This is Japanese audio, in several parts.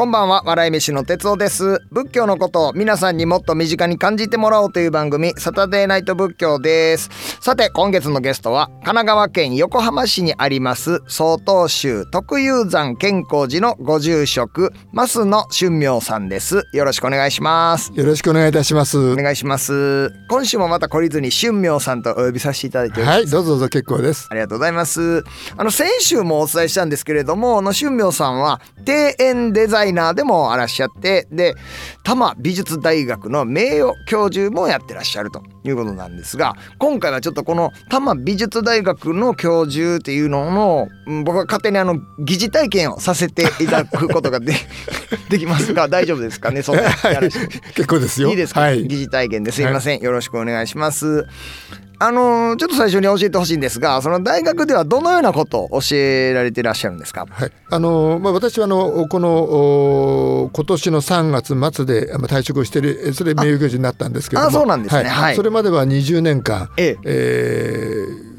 こんばんは。笑い飯の哲夫です。仏教のことを皆さんにもっと身近に感じてもらおうという番組サタデーナイト仏教です。さて今月のゲストは神奈川県横浜市にあります曹洞宗徳雄山健康寺のご住職増野俊明さんです。よろしくお願いします。よろしくお願いいたします。お願いします。今週もまた懲りずに俊明さんとお呼びさせていただいてはい、どうぞどうぞ結構です。ありがとうございます。あの先週もお伝えしたんですけれども、あの春明さんは庭園デザイナーでもあらっしゃって、で多摩美術大学の名誉教授もやってらっしゃるということなんですが、今回はちょっとこの多摩美術大学の教授っていうのの、うん僕は勝手にあの疑似体験をさせていただくことがでできますが、大丈夫ですかね。そんなやらして結構ですよ。いいですか、はい。疑似体験ですいません、よろしくお願いしますあのーちょっと最初に教えてほしいんですがその大学ではどのようなことを教えられていらっしゃるんですか？はい、あのまあ私はあのこのお今年の3月末で退職をしているえそれ名誉教授になったんですけども。あそうなんですね。はい。それまでは20年間、ええ。えー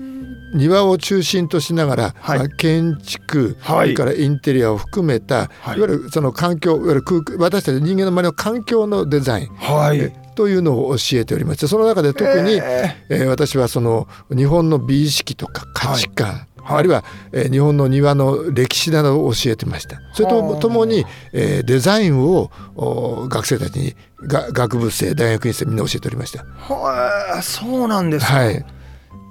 庭を中心としながら、はい。まあ建築、はい。それからインテリアを含めた、はい。い、わゆるその環境いわゆる空間私たち人間の周りの環境のデザイン、はえというのを教えておりましてその中で特に、ええ。ー私はその日本の美意識とか価値観、はい。あるいは、えー日本の庭の歴史などを教えてました。それはとあともに、えーデザインをお学生たちにが学部生大学院生みんな教えておりました。はい。そうなんですか、はい。っ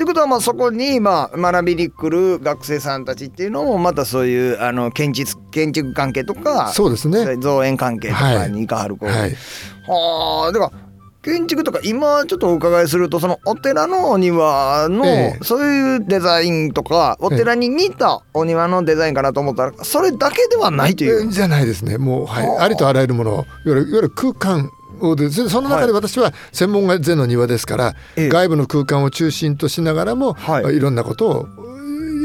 てことはまあそこにまあ学びに来る学生さんたちっていうのもまたそういうあの建築建築関係とかそうですね。造園関係とかに行かはる子、はい。はあだから建築とか今ちょっとお伺いするとそのお寺のお庭の、ええ。そういうデザインとかお寺に似たお庭のデザインかなと思ったらそれだけではないという。えじゃないですね。もう、はい、はあありとあらゆるものをいわゆるいわゆる空間をでそその中で私は専門が禅の庭ですから、ええ。外部の空間を中心としながらも、はい。い、ろんなことを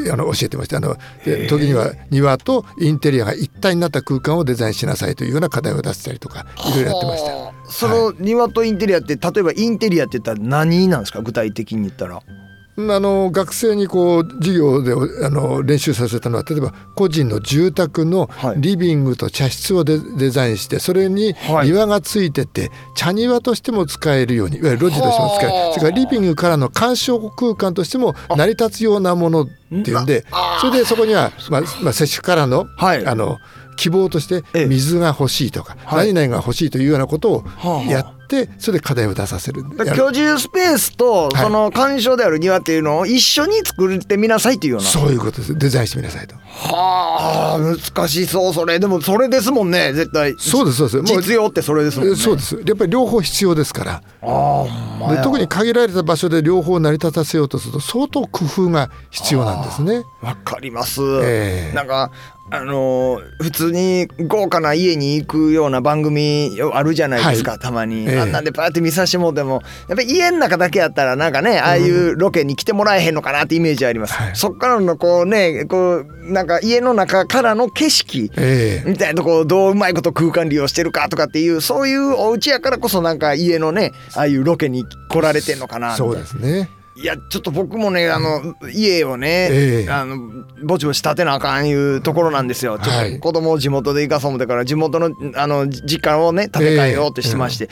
うあの教えてましたあので時には庭とインテリアが一体になった空間をデザインしなさいというような課題を出したりとかいろいろやってました。はあその庭とインテリアって例えばインテリアって言ったら何なんですか？具体的に言ったら。うんあの学生にこう授業であの練習させたのは例えば個人の住宅のはい。リビングと茶室をデデザインしてそれにはい。庭がついてて茶庭としても使えるようにいわゆる路地としても使えはあ。るそれからリビングからの鑑賞空間としても成り立つようなものっていうんであ。それでそこには、まあまあ、摂取からの,、はい。あの希望としてええ。水が欲しいとか、はい。何々が欲しいというようなことをはあやってそれで課題を出させる。居住スペースとい。その鑑賞である庭っていうのを一緒に作ってみなさいっていうような。そういうことです。デザインしてみなさいと。はあ難しそうそれ。でもそれですもんね絶対。そうですそうです。もう実用ってそれですもんね。そうです。やっぱり両方必要ですから。あで特に限られた場所で両方成り立たせようとすると相当工夫が必要なんですね。わかります、ええ。なんかあのー普通に豪華な家に行くような番組あるじゃないですか、はい。たまに、ええ。あんなんでパーって見さしてもうてもやっぱり家の中だけやったらなんかねああいうロケに来てもらえへんのかなってイメージあります、はい。そっからのこうねこうなんか家の中からの景色ええ。みたいなとこをどううまいこと空間利用してるかとかっていうそういうお家やからこそなんか家のねああいうロケに来られてんのかなそうなですね。いやちょっと僕もねあの家をね、ええあのぼちぼち建てなあかんいうところなんですよ。ちょっはいと子供を地元で行かそう思ってから地元のあの実家をね建て替えようとしてまして、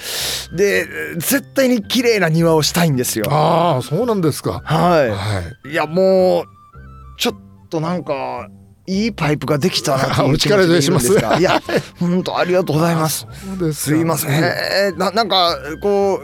で絶対に綺麗な庭をしたいんですよ。ああそうなんですか。ははい。い。いやもうちょっとなんかいいパイプができたなっていうお力添えします気持ちでいるんですがいや本当ありがとうございます。そうですすいません。えーななんかこ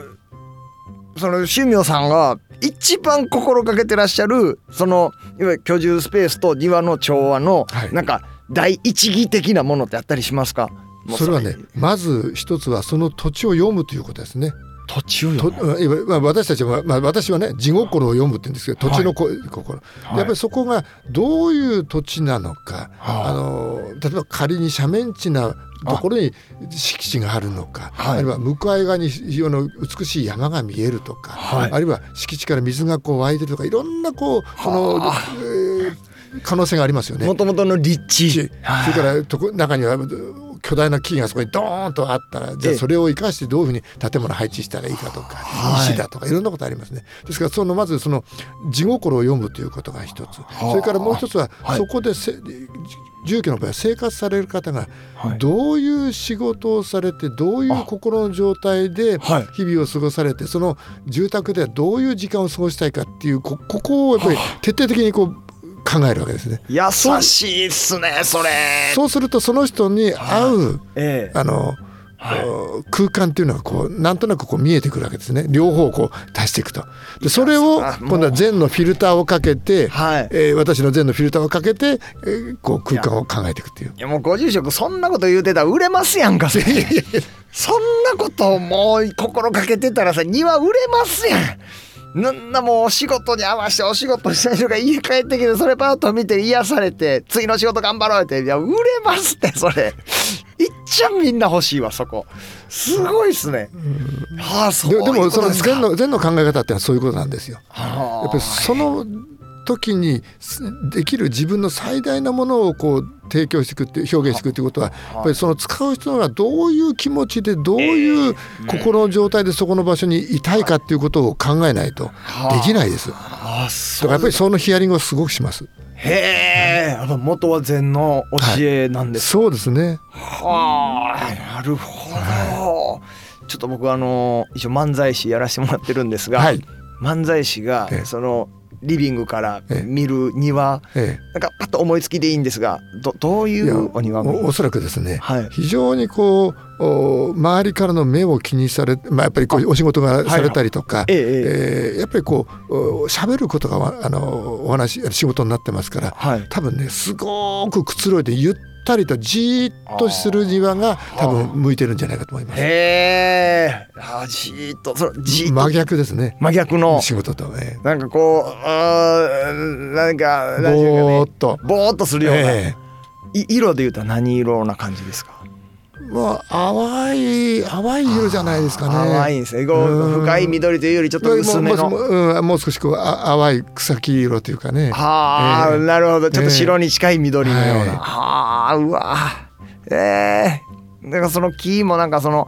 うその趣明さんが一番心がけてらっしゃるそのいわゆる居住スペースと庭の調和の、はいなんか第一義的なものってあったりしますか？それはねまず一つはその土地を読むということですね。土地をと読む。私たちは、まあ、私はね地心を読むって言うんですけど土地のこ、心、はい。やっぱりそこがどういう土地なのか、はああの例えば仮に斜面地なところに敷地があるのか、はい。あるいは向かい側に非常に美しい山が見えるとか、はい。あるいは敷地から水がこう湧いてるとかいろんなこうその、はえー可能性がありますよね。もともとの立地。それからとこ中には巨大な木がそこにドーンとあったらじゃあそれを生かしてどういうふうに建物配置したらいいかとか、石だとかいろんなことありますね。ですからそのまずその地心を読むということが一つ。それからもう一つはそこでせ、住居の場合は生活される方がどういう仕事をされてどういう心の状態で日々を過ごされてその住宅ではどういう時間を過ごしたいかっていうここをやっぱり徹底的にこう考えるわけですね。優しいっすねそれ。そうするとその人に合う、ええ、あのはい、空間っていうのがこうなんとなくこう見えてくるわけですね。両方こう足していくと。でそれを今度は禅のフィルターをかけて、はい。えー、私の禅のフィルターをかけて、えー、こう空間を考えていくっていう。いやもうご住職そんなこと言うてたら売れますやんかそんなこともう心かけてたらさ庭売れますやんなんなもうお仕事に合わせてお仕事した人が家帰ってきてそれパーッと見て癒されて次の仕事頑張ろうって。いや売れますってそれ。いっちゃんみんな欲しいわそこ。すごいっすね、はあそう。でもその禅の禅の考え方ってのはそういうことなんですよ、やっぱりその時にできる自分の最大なものをこう提供していくって表現していくっていうことはやっぱりその使う人がどういう気持ちでどういう心の状態でそこの場所にいたいかっていうことを考えないとできないです。だからやっぱりそのヒアリングをすごくします。へえ、元は禅の教えなんです、はい、そうですね。はあ、なるほど。ちょっと僕あの一応漫才師やらせてもらってるんですが、はい、漫才師がそのリビングから見る庭、ええ、なんかパッと思いつきでいいんですがどどういうお庭おおそらくですね、はい、非常にこうお周りからの目を気にされ、まあ、やっぱりこうお仕事がされたりとか、はい、ええ。やっぱりこう喋ることがあのお話仕事になってますから、はい、多分ねすごくくつろいでゆったりとじーっとする庭が多分向いてるんじゃないかと思います。へえ、じーっとそのじー真逆ですね。真逆の。仕事と、えー、なんかこうあなんかぼーっと。ぼーっとするような、えー、色で言うと何色な感じですか？まあ淡い淡い色じゃないですかね。淡いんですね。深い緑というよりちょっと薄めの。うん、もう少しこう淡い草木色というかね。はあ、えー、なるほど。ちょっと白に近い緑のような。えー、はあ、うわ。ええー。だからその木もなんかその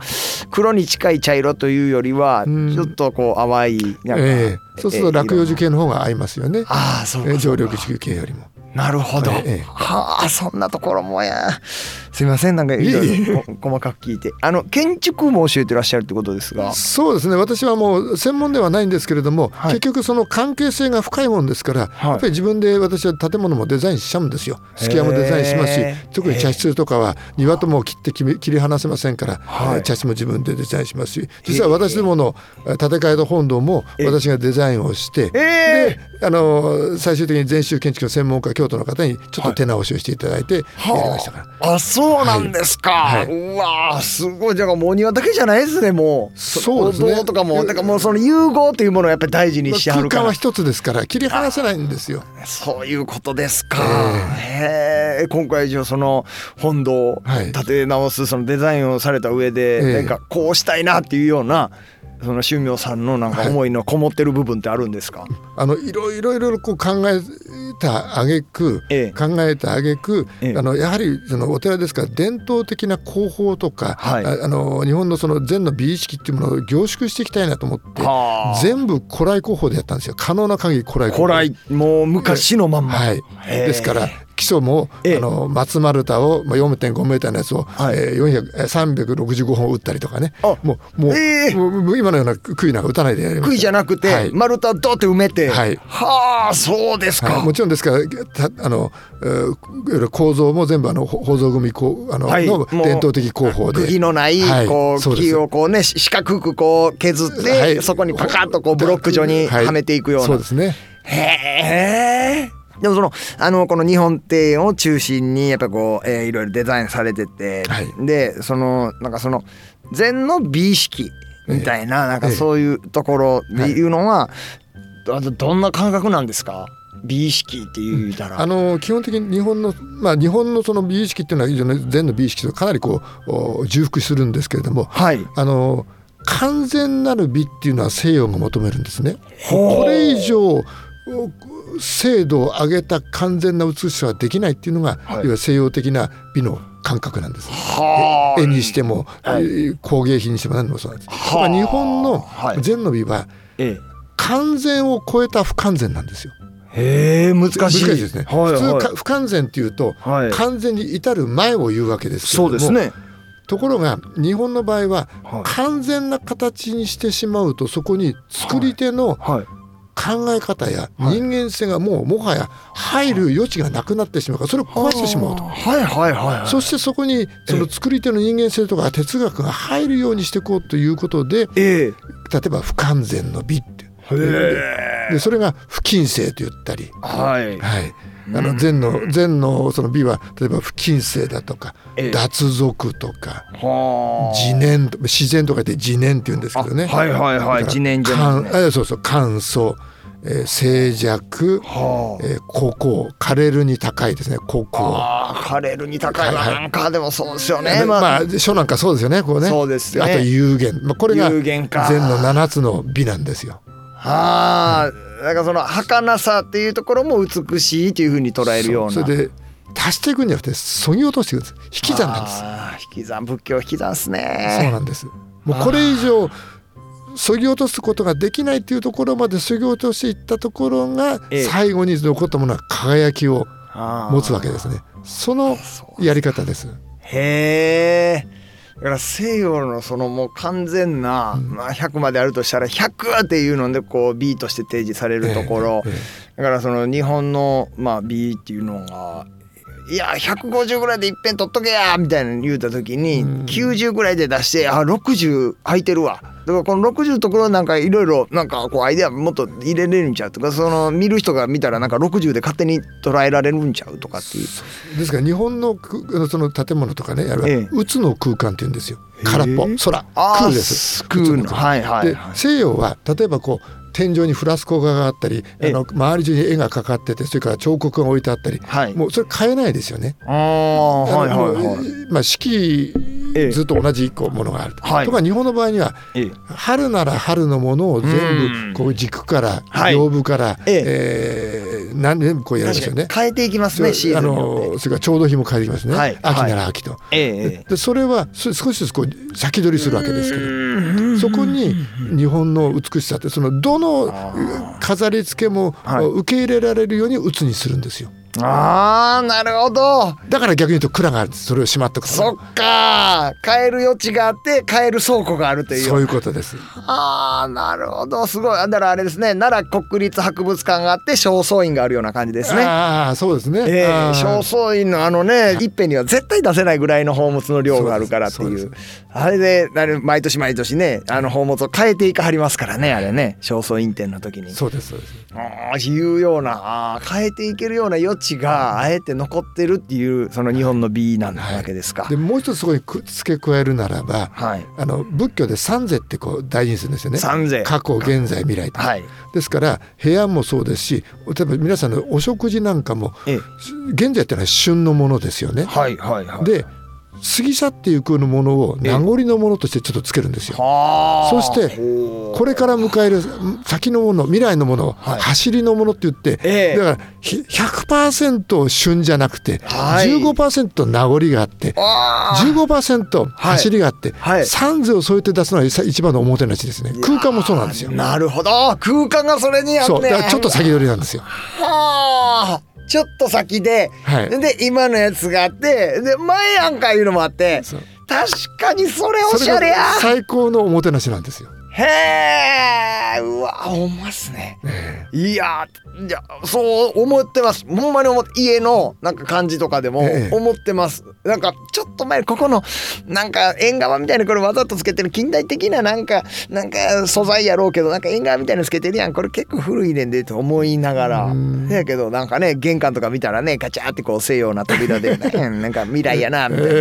黒に近い茶色というよりはちょっとこう淡いなんか、えー、そうすると落葉樹系の方が合いますよね。ああそうか。常緑樹系よりも。なるほど。ええ、はあそんなところもや。すみませんなんかいろいろ細かく聞いて。あの建築も教えてらっしゃるってことですが。そうですね。私はもう専門ではないんですけれども、はい、結局その関係性が深いもんですから、はい、やっぱり自分で私は建物もデザインしちゃうんですよ。スキヤもデザインしますし特に茶室とかは庭とも切って切り離せませんから、はい、茶室も自分でデザインしますし実は私どもの建て替えた本堂も私がデザインをしてであの最終的に全集建築の専門家京都の方にちょっと手直しをしていただいてやりましたから。あそうなんですか、はい、うわすごい。じゃあもう庭だけじゃないですねもう。そうですね。とかもだからもうその融合というものをやっぱり大事にしてはるから。空間は一つですから切り離せないんですよ。そういうことですか。へえ今回じゃその本堂を建て直すそのデザインをされた上で、なんかこうしたいなっていうようなその宗明さんのなんか思いのこもってる部分ってあるんですか、はい、あのいろいろいろこう考えた挙句、ええ、考えた挙句、ええ、あのやはりそのお寺ですから伝統的な工法とか、はい、あの日本のその禅の美意識っていうものを凝縮していきたいなと思って全部古来工法でやったんですよ。可能な限り古来工法古来もう昔のまんま、はい、ですから基礎も、あの松丸太を、まあ、4.5メーターのやつを、はい。えー、365本打ったりとかね。もうもうえー、もう今のような杭なんか打たないでやります。杭じゃなくて、はい、丸太ドって埋めて、はあそうですか、はい、もちろんですからあの構造も全部あの構造組こうあの、はい、の伝統的工法で。釘のない、はい、こう木をこうね四角くこう削って、はい、そこにパカッとこうブロック状にはめていくような、そうですね。へえでもそのあのこの日本庭園を中心にやっぱこう、えー、いろいろデザインされてて、はい、でそのなんかその禅の美意識みたいな、えー、なんかそういうところでい。うのは、えー、どんな感覚なんですか？美意識って言うたら、あの基本的に日本のまあ日本のその美意識っていうのは非常に禅の美意識とかなりこう重複するんですけれども、はい、あの完全なる美っていうのは西洋が求めるんですね。これ以上精度を上げた完全な美しさはできないっていうのが、はい、いわゆる西洋的な美の感覚なんです。絵にしても、はい、工芸品にしても何でもそうなんです。日本の禅の美は、完全を超えた不完全なんですよ。へえ難しい。難しいですね、はいはい、普通不完全っていうと、はい、完全に至る前を言うわけですけどもそうですね。ところが日本の場合は、完全な形にしてしまうとそこに作り手の考え方や人間性がもうもはや入る余地がなくなってしまうからそれを壊してしまうと、はいはいはい、そしてそこにその作り手の人間性とか哲学が入るようにしていこうということで、例えば不完全の美ってでそれが不謹慎と言ったり、はい、はい、あの禅の禅のその美は例えば不謹慎だとか、脱俗とか自念自然とかで自念って言うんですけどね。はいはいはい。自念じゃない、そうそう乾燥えー、静寂、はあ。えー、高校カレルに高いですね高校あカレルに高い、はい、なんかでもそうですよね。まあ、まあ、書なんかそうですよねこうね。そうですね。あと有限、まあ、これが禅の7つの美なんですよ。はあ、なんかその儚さっていうところも美しいというふうに捉えるような。それで足していくんじゃなくてそぎ落としていくんです。引き算なんです。引き算仏教引き算ですね。そうなんです。もうこれ以上そぎ落とすことができないっていうところまでそぎ落としていったところが最後に残ったものは輝きを持つわけですね。そのやり方です。へえだから西洋のそのもう完全な、まあ、100まであるとしたら100っていうのでこう B として提示されるところ、だからその日本のまあ B っていうのがいや150ぐらいでいっぺん取っとけやみたいな言うた時に90ぐらいで出してあ60空いてるわ。だからこの60のところなんかいろいろなんかこうアイデアもっと入れれるんちゃうとかその見る人が見たらなんか60で勝手に捉えられるんちゃうとかっていう。ですから日本のその建物とかねやる、ええ、うつの空間って言うんですよ。空っぽ空空です。空はいはい、はい、西洋は例えばこう天井にフラスコ画があったりあの周り中に絵がかかっててそれから彫刻が置いてあったり、はい、もうそれ変えないですよね。あはいはいはい、まあ四季ずっと同じ個ものがあると。はい、とか日本の場合には、春なら春のものを全部こう軸から屏風から、ええ。何年もこうやりますよね。変えていきますねあのそれから調度品も変えていきますね。はい、秋なら秋と。ええ、でそれは少しずつこう先取りするわけですけどそこに日本の美しさってそのどの飾り付けも受け入れられるように鬱にするんですよ。あーなるほど。だから逆に言うと蔵がそれをしまっとく。そっか。買える余地があって買える倉庫があるという。そういうことです。ああなるほど。すごい。だからあれですね。奈良国立博物館があって正倉院があるような感じですね。ああそうですね、えー、正倉院のあのね一辺には絶対出せないぐらいの宝物の量があるからっていう。あれで毎年毎年ねあの宝物を変えていかはりますからねあれね。正倉院展の時に。そうですそうです。ああいうようなあ変えていけるような余地があえて残ってるっていうその日本の美なわけですか。でもう一つそこに付け加えるならば、はい、あの仏教で三世ってこう大事にするんですよね。三世。過去現在未来と、はい、ですから部屋もそうですし例えば皆さんのお食事なんかも、ええ、現在ってのは旬のものですよね。はいはいはい、で過ぎ去っていくものを名残のものとしてちょっとつけるんですよ。そしてこれから迎える先のもの未来のもの、はい、走りのものって言って、だから100%旬じゃなくて、はい、15%名残があって15%走りがあって、はい、3図を添えて出すのは一番のおもてなしですね。空間もそうなんですよ。なるほど。空間がそれにあって。そう。だからちょっと先取りなんですよ。はあちょっと先で、はい、で今のやつがあってで前やんかいうのもあって確かにそれおしゃれや。最高のおもてなしなんですよ。へえうわほんまっすね、ね、いやいやそう思ってます。ほんまに思って家のなんか感じとかでも思ってます、ええ、なんかちょっと前ここのなんか縁側みたいなこれわざとつけてる近代的ななんかなんか素材やろうけどなんか縁側みたいなのつけてるやん。これ結構古いねんでと思いながら。やけどなんかね玄関とか見たらねガチャってこう西洋な扉で、ね、なんか未来やなみたいな。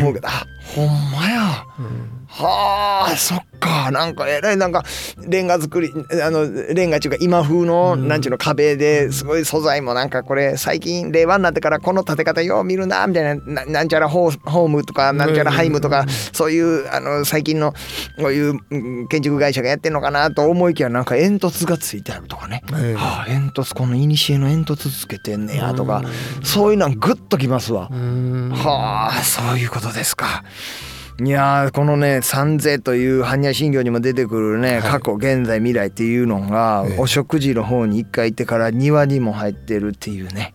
思うけどあほんまや、うん、はあそあなんかえらいなんかレンガ作りあのレンガっていうか今風の、なんちゅうの壁ですごい素材もなんかこれ最近令和になってからこの建て方よう見るなみたいなななんちゃらホームとかなんちゃらハイムとか、そういうあの最近のこういううん建築会社がやってんのかなと思いきやなんか煙突がついてあるとかね、ええ。はあ、煙突この古の煙突つけてんねやとか、そういうのはグッときますわ。うん。はあそういうことですか。いやーこのね三世という般若心経にも出てくるね、過去現在未来っていうのが、ええお食事の方に一回行ってから庭にも入ってるっていうね、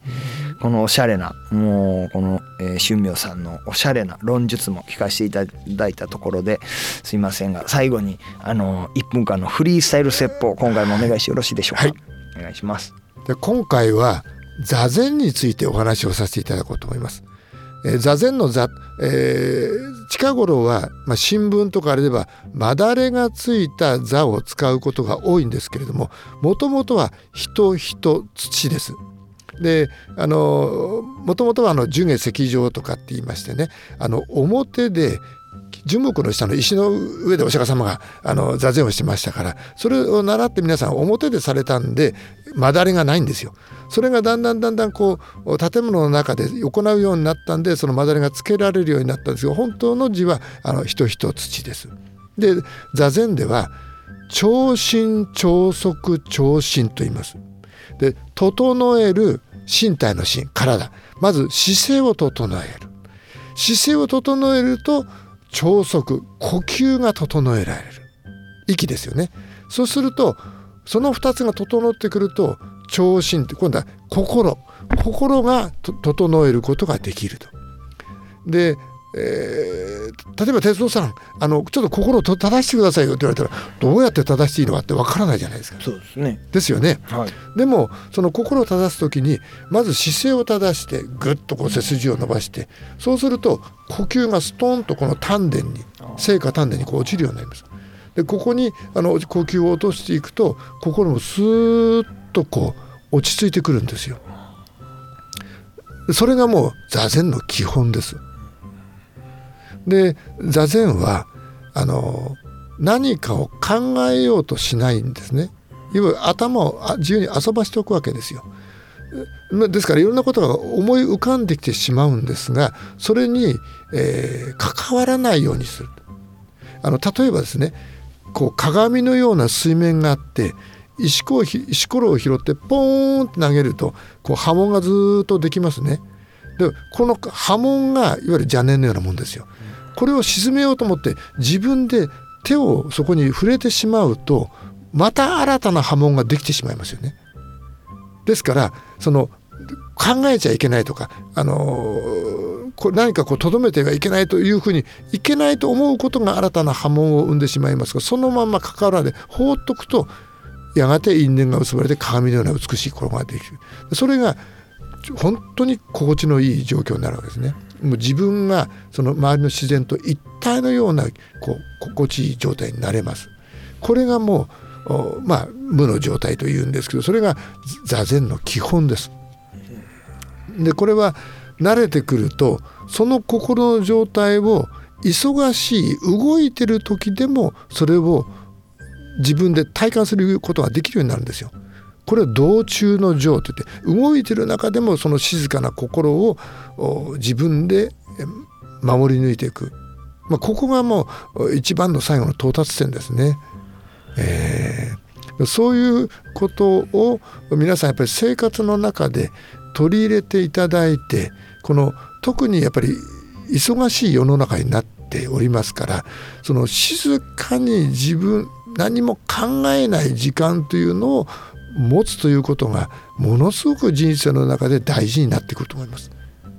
このおしゃれなもうこの、えー、春明さんのおしゃれな論述も聞かせていただいたところですいませんが最後にあの1分間のフリースタイル説法今回もお願いしてよろしいでしょうか？はいお願いします。で今回は座禅についてお話をさせていただこうと思います。えー座禅の座、えー近頃は、まあ、新聞とかあれではまだれがついた座を使うことが多いんですけれどももともとは人人土です。であのもともとはあの樹下石上とかって言いましてねあの表で樹木の下の石の上でお釈迦様があの座禅をしてましたからそれを習って皆さん表でされたんでまだれがないんですよ。それがだんだんだんだんこう建物の中で行うようになったんでそのまだれがつけられるようになったんですが本当の字はあの人人土です。で座禅では長身長足長身と言います。で整える身体の身体まず姿勢を整える姿勢を整えると超速呼吸が整えられる。息ですよね。そうするとその2つが整ってくると聴診って今度は心。心が整えることができると。で、えー例えば哲夫さんあのちょっと心をと正してくださいよって言われたらどうやって正していいのかってわからないじゃないですか。そうですね。ですよね。はい。でもその心を正す時にまず姿勢を正してぐっとこう背筋を伸ばしてそうすると呼吸がストンとこの丹田に静下丹田にこう落ちるようになります。でここにあの呼吸を落としていくと心もスーッとこう落ち着いてくるんですよ。それがもう座禅の基本です。で座禅はあの何かを考えようとしないんですね。いわゆる頭を自由に遊ばしておくわけですよ。ですからいろんなことが思い浮かんできてしまうんですがそれに、えー関わらないようにする。あの例えばですねこう鏡のような水面があって石こ石ころを拾ってポーンって投げるとこう波紋がずっとできますね。でこの波紋がいわゆる邪念のようなもんですよ。これを沈めようと思って自分で手をそこに触れてしまうとまた新たな波紋ができてしまいますよね。ですからその考えちゃいけないとか、あのーこれ何かこう留めてはいけないというふうにいけないと思うことが新たな波紋を生んでしまいますがそのまま関わらないで放っとくとやがて因縁が結ばれて鏡のような美しい心ができるそれが本当に心地のいい状況になるわけですね。もう自分がその周りの自然と一体のようなこう心地いい状態になれます。これがもうまあ無の状態というんですけどそれが座禅の基本です。でこれは慣れてくるとその心の状態を忙しい動いてる時でもそれを自分で体感することができるようになるんですよ。これは道中の情といって動いてる中でもその静かな心を自分で守り抜いていく、まあ、ここがもう一番の最後の到達点ですね。えーそういうことを皆さんやっぱり生活の中で取り入れていただいてこの特にやっぱり忙しい世の中になっておりますからその静かに自分何も考えない時間というのを持つということがものすごく人生の中で大事になってくると思います。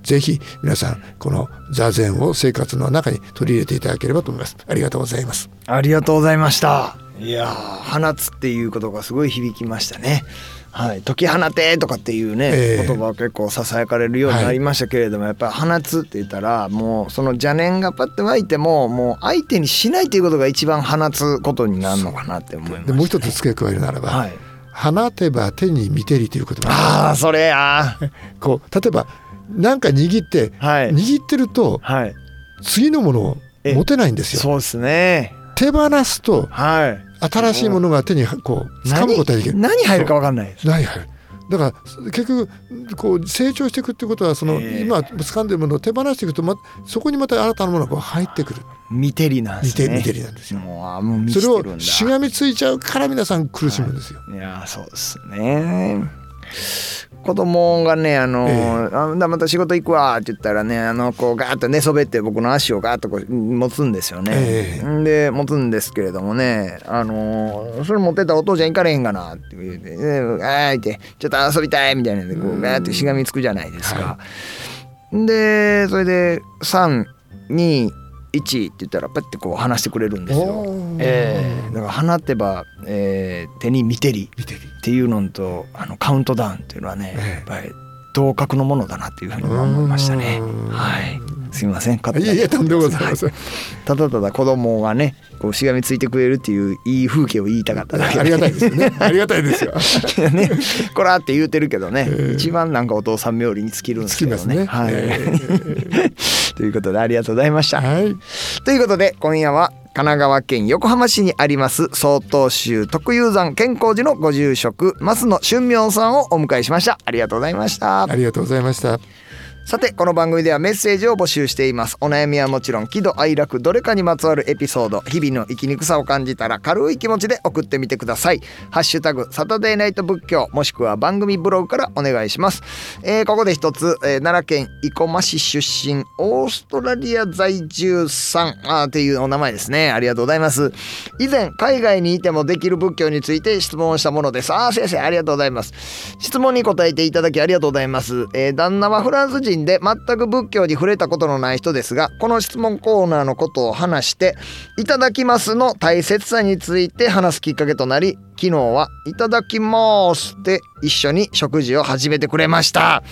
ぜひ皆さんこの座禅を生活の中に取り入れていただければと思います。ありがとうございます。ありがとうございました。いやー放つっていうことがすごい響きましたね。はい、解き放てとかっていうね、ええ言葉は結構ささやかれるようになりましたけれども、やっぱり放つって言ったらもうその邪念がパッて湧いてももう相手にしないということが一番放つことになるのかなって思いました、でもう一つ付け加えるならば、はい、放てば手に見てりという言葉ああそれや こう例えば何か握って、はい。握ってるとはい。次のものを持てないんですよ。そうですね。手放すとはい。新しいものが手にこう掴むことができる。何入るか分かんないです。何入る？だから結局こう成長していくってことはその、ええ。今掴んでるものを手放していくと、ま、そこにまた新たなものが入ってくる。見てりなんですね。見て見てりなんですよ。それをしがみついちゃうから皆さん苦しむんですよ。いやそうですね子供がねあの、えあまた仕事行くわって言ったらねあのこうガーッと寝そべって僕の足をガーッとこう持つんですよね、で持つんですけれどもねあのそれ持ってたらお父ちゃん行かれへんかなって言って「ねあーい」って「ちょっと遊びたい」みたいなんでこうガーッとしがみつくじゃないですか。でそれで321って言ったらパッてこう離してくれるんですよ。ええだから放ってば、えー手に見てり見てりっていうのとあのカウントダウンっていうのはね、ええやっぱり同格のものだなっていうふうに思いましたね。はい。すみません。勝手にいえいえとんでもございません。ただただ子供がね、こうしがみついてくれるっていういい風景を言いたかっただけでありがたいですよね。ありがたいですよ。ね、こらって言うてるけどね、ええ一番なんかお父さん冥利に尽きるんですけどつきますね。はい。え ということでありがとうございました。はい。ということで今夜は神奈川県横浜市にあります曹洞宗特有山健康寺のご住職増野俊明さんをお迎えしましたありがとうございましたありがとうございました。さてこの番組ではメッセージを募集しています。お悩みはもちろん喜怒哀楽どれかにまつわるエピソード日々の生きにくさを感じたら軽い気持ちで送ってみてください。ハッシュタグサタデーナイト仏教もしくは番組ブログからお願いします、えーここで一つ、えー奈良県生駒市出身オーストラリア在住さん。あーっていうお名前ですね。ありがとうございます。以前海外にいてもできる仏教について質問したものです。あー先生ありがとうございます。質問に答えていただきありがとうございます、えー旦那はフランス人。で全く仏教に触れたことのない人ですがこの質問コーナーのことを話して「いただきます」の大切さについて話すきっかけとなり昨日は「いただきます」で一緒に食事を始めてくれました。あ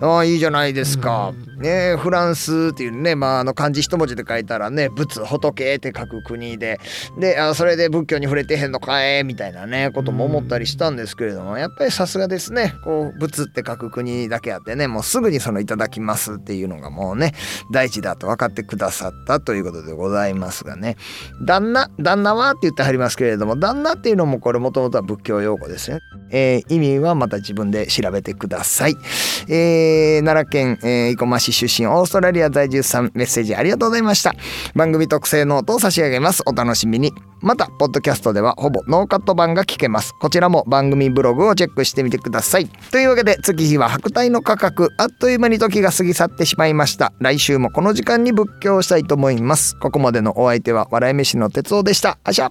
ーいいじゃないですか。ねえフランスっていうね、まあ、あの漢字一文字で書いたらね仏仏って書く国で。であそれで仏教に触れてへんのかえみたいなねことも思ったりしたんですけれどもやっぱりさすがですねこう仏って書く国だけあってねもうすぐにその「いただきます」っていうのがもうね大事だと分かってくださったということでございますがね。旦那旦那はって言ってはりますけれども旦那っていうのもこれもともとは仏教用語ですね、えー意味はまた自分で調べてください、えー奈良県、えー生駒市出身オーストラリア在住さんメッセージありがとうございました。番組特製ノートを差し上げます。お楽しみに。またポッドキャストではほぼノーカット版が聞けます。こちらも番組ブログをチェックしてみてください。というわけで月日は百代の過客。あっという間に時が過ぎ去ってしまいました。来週もこの時間に仏教をしたいと思います。ここまでのお相手は笑い飯の哲夫でした。あしゃ。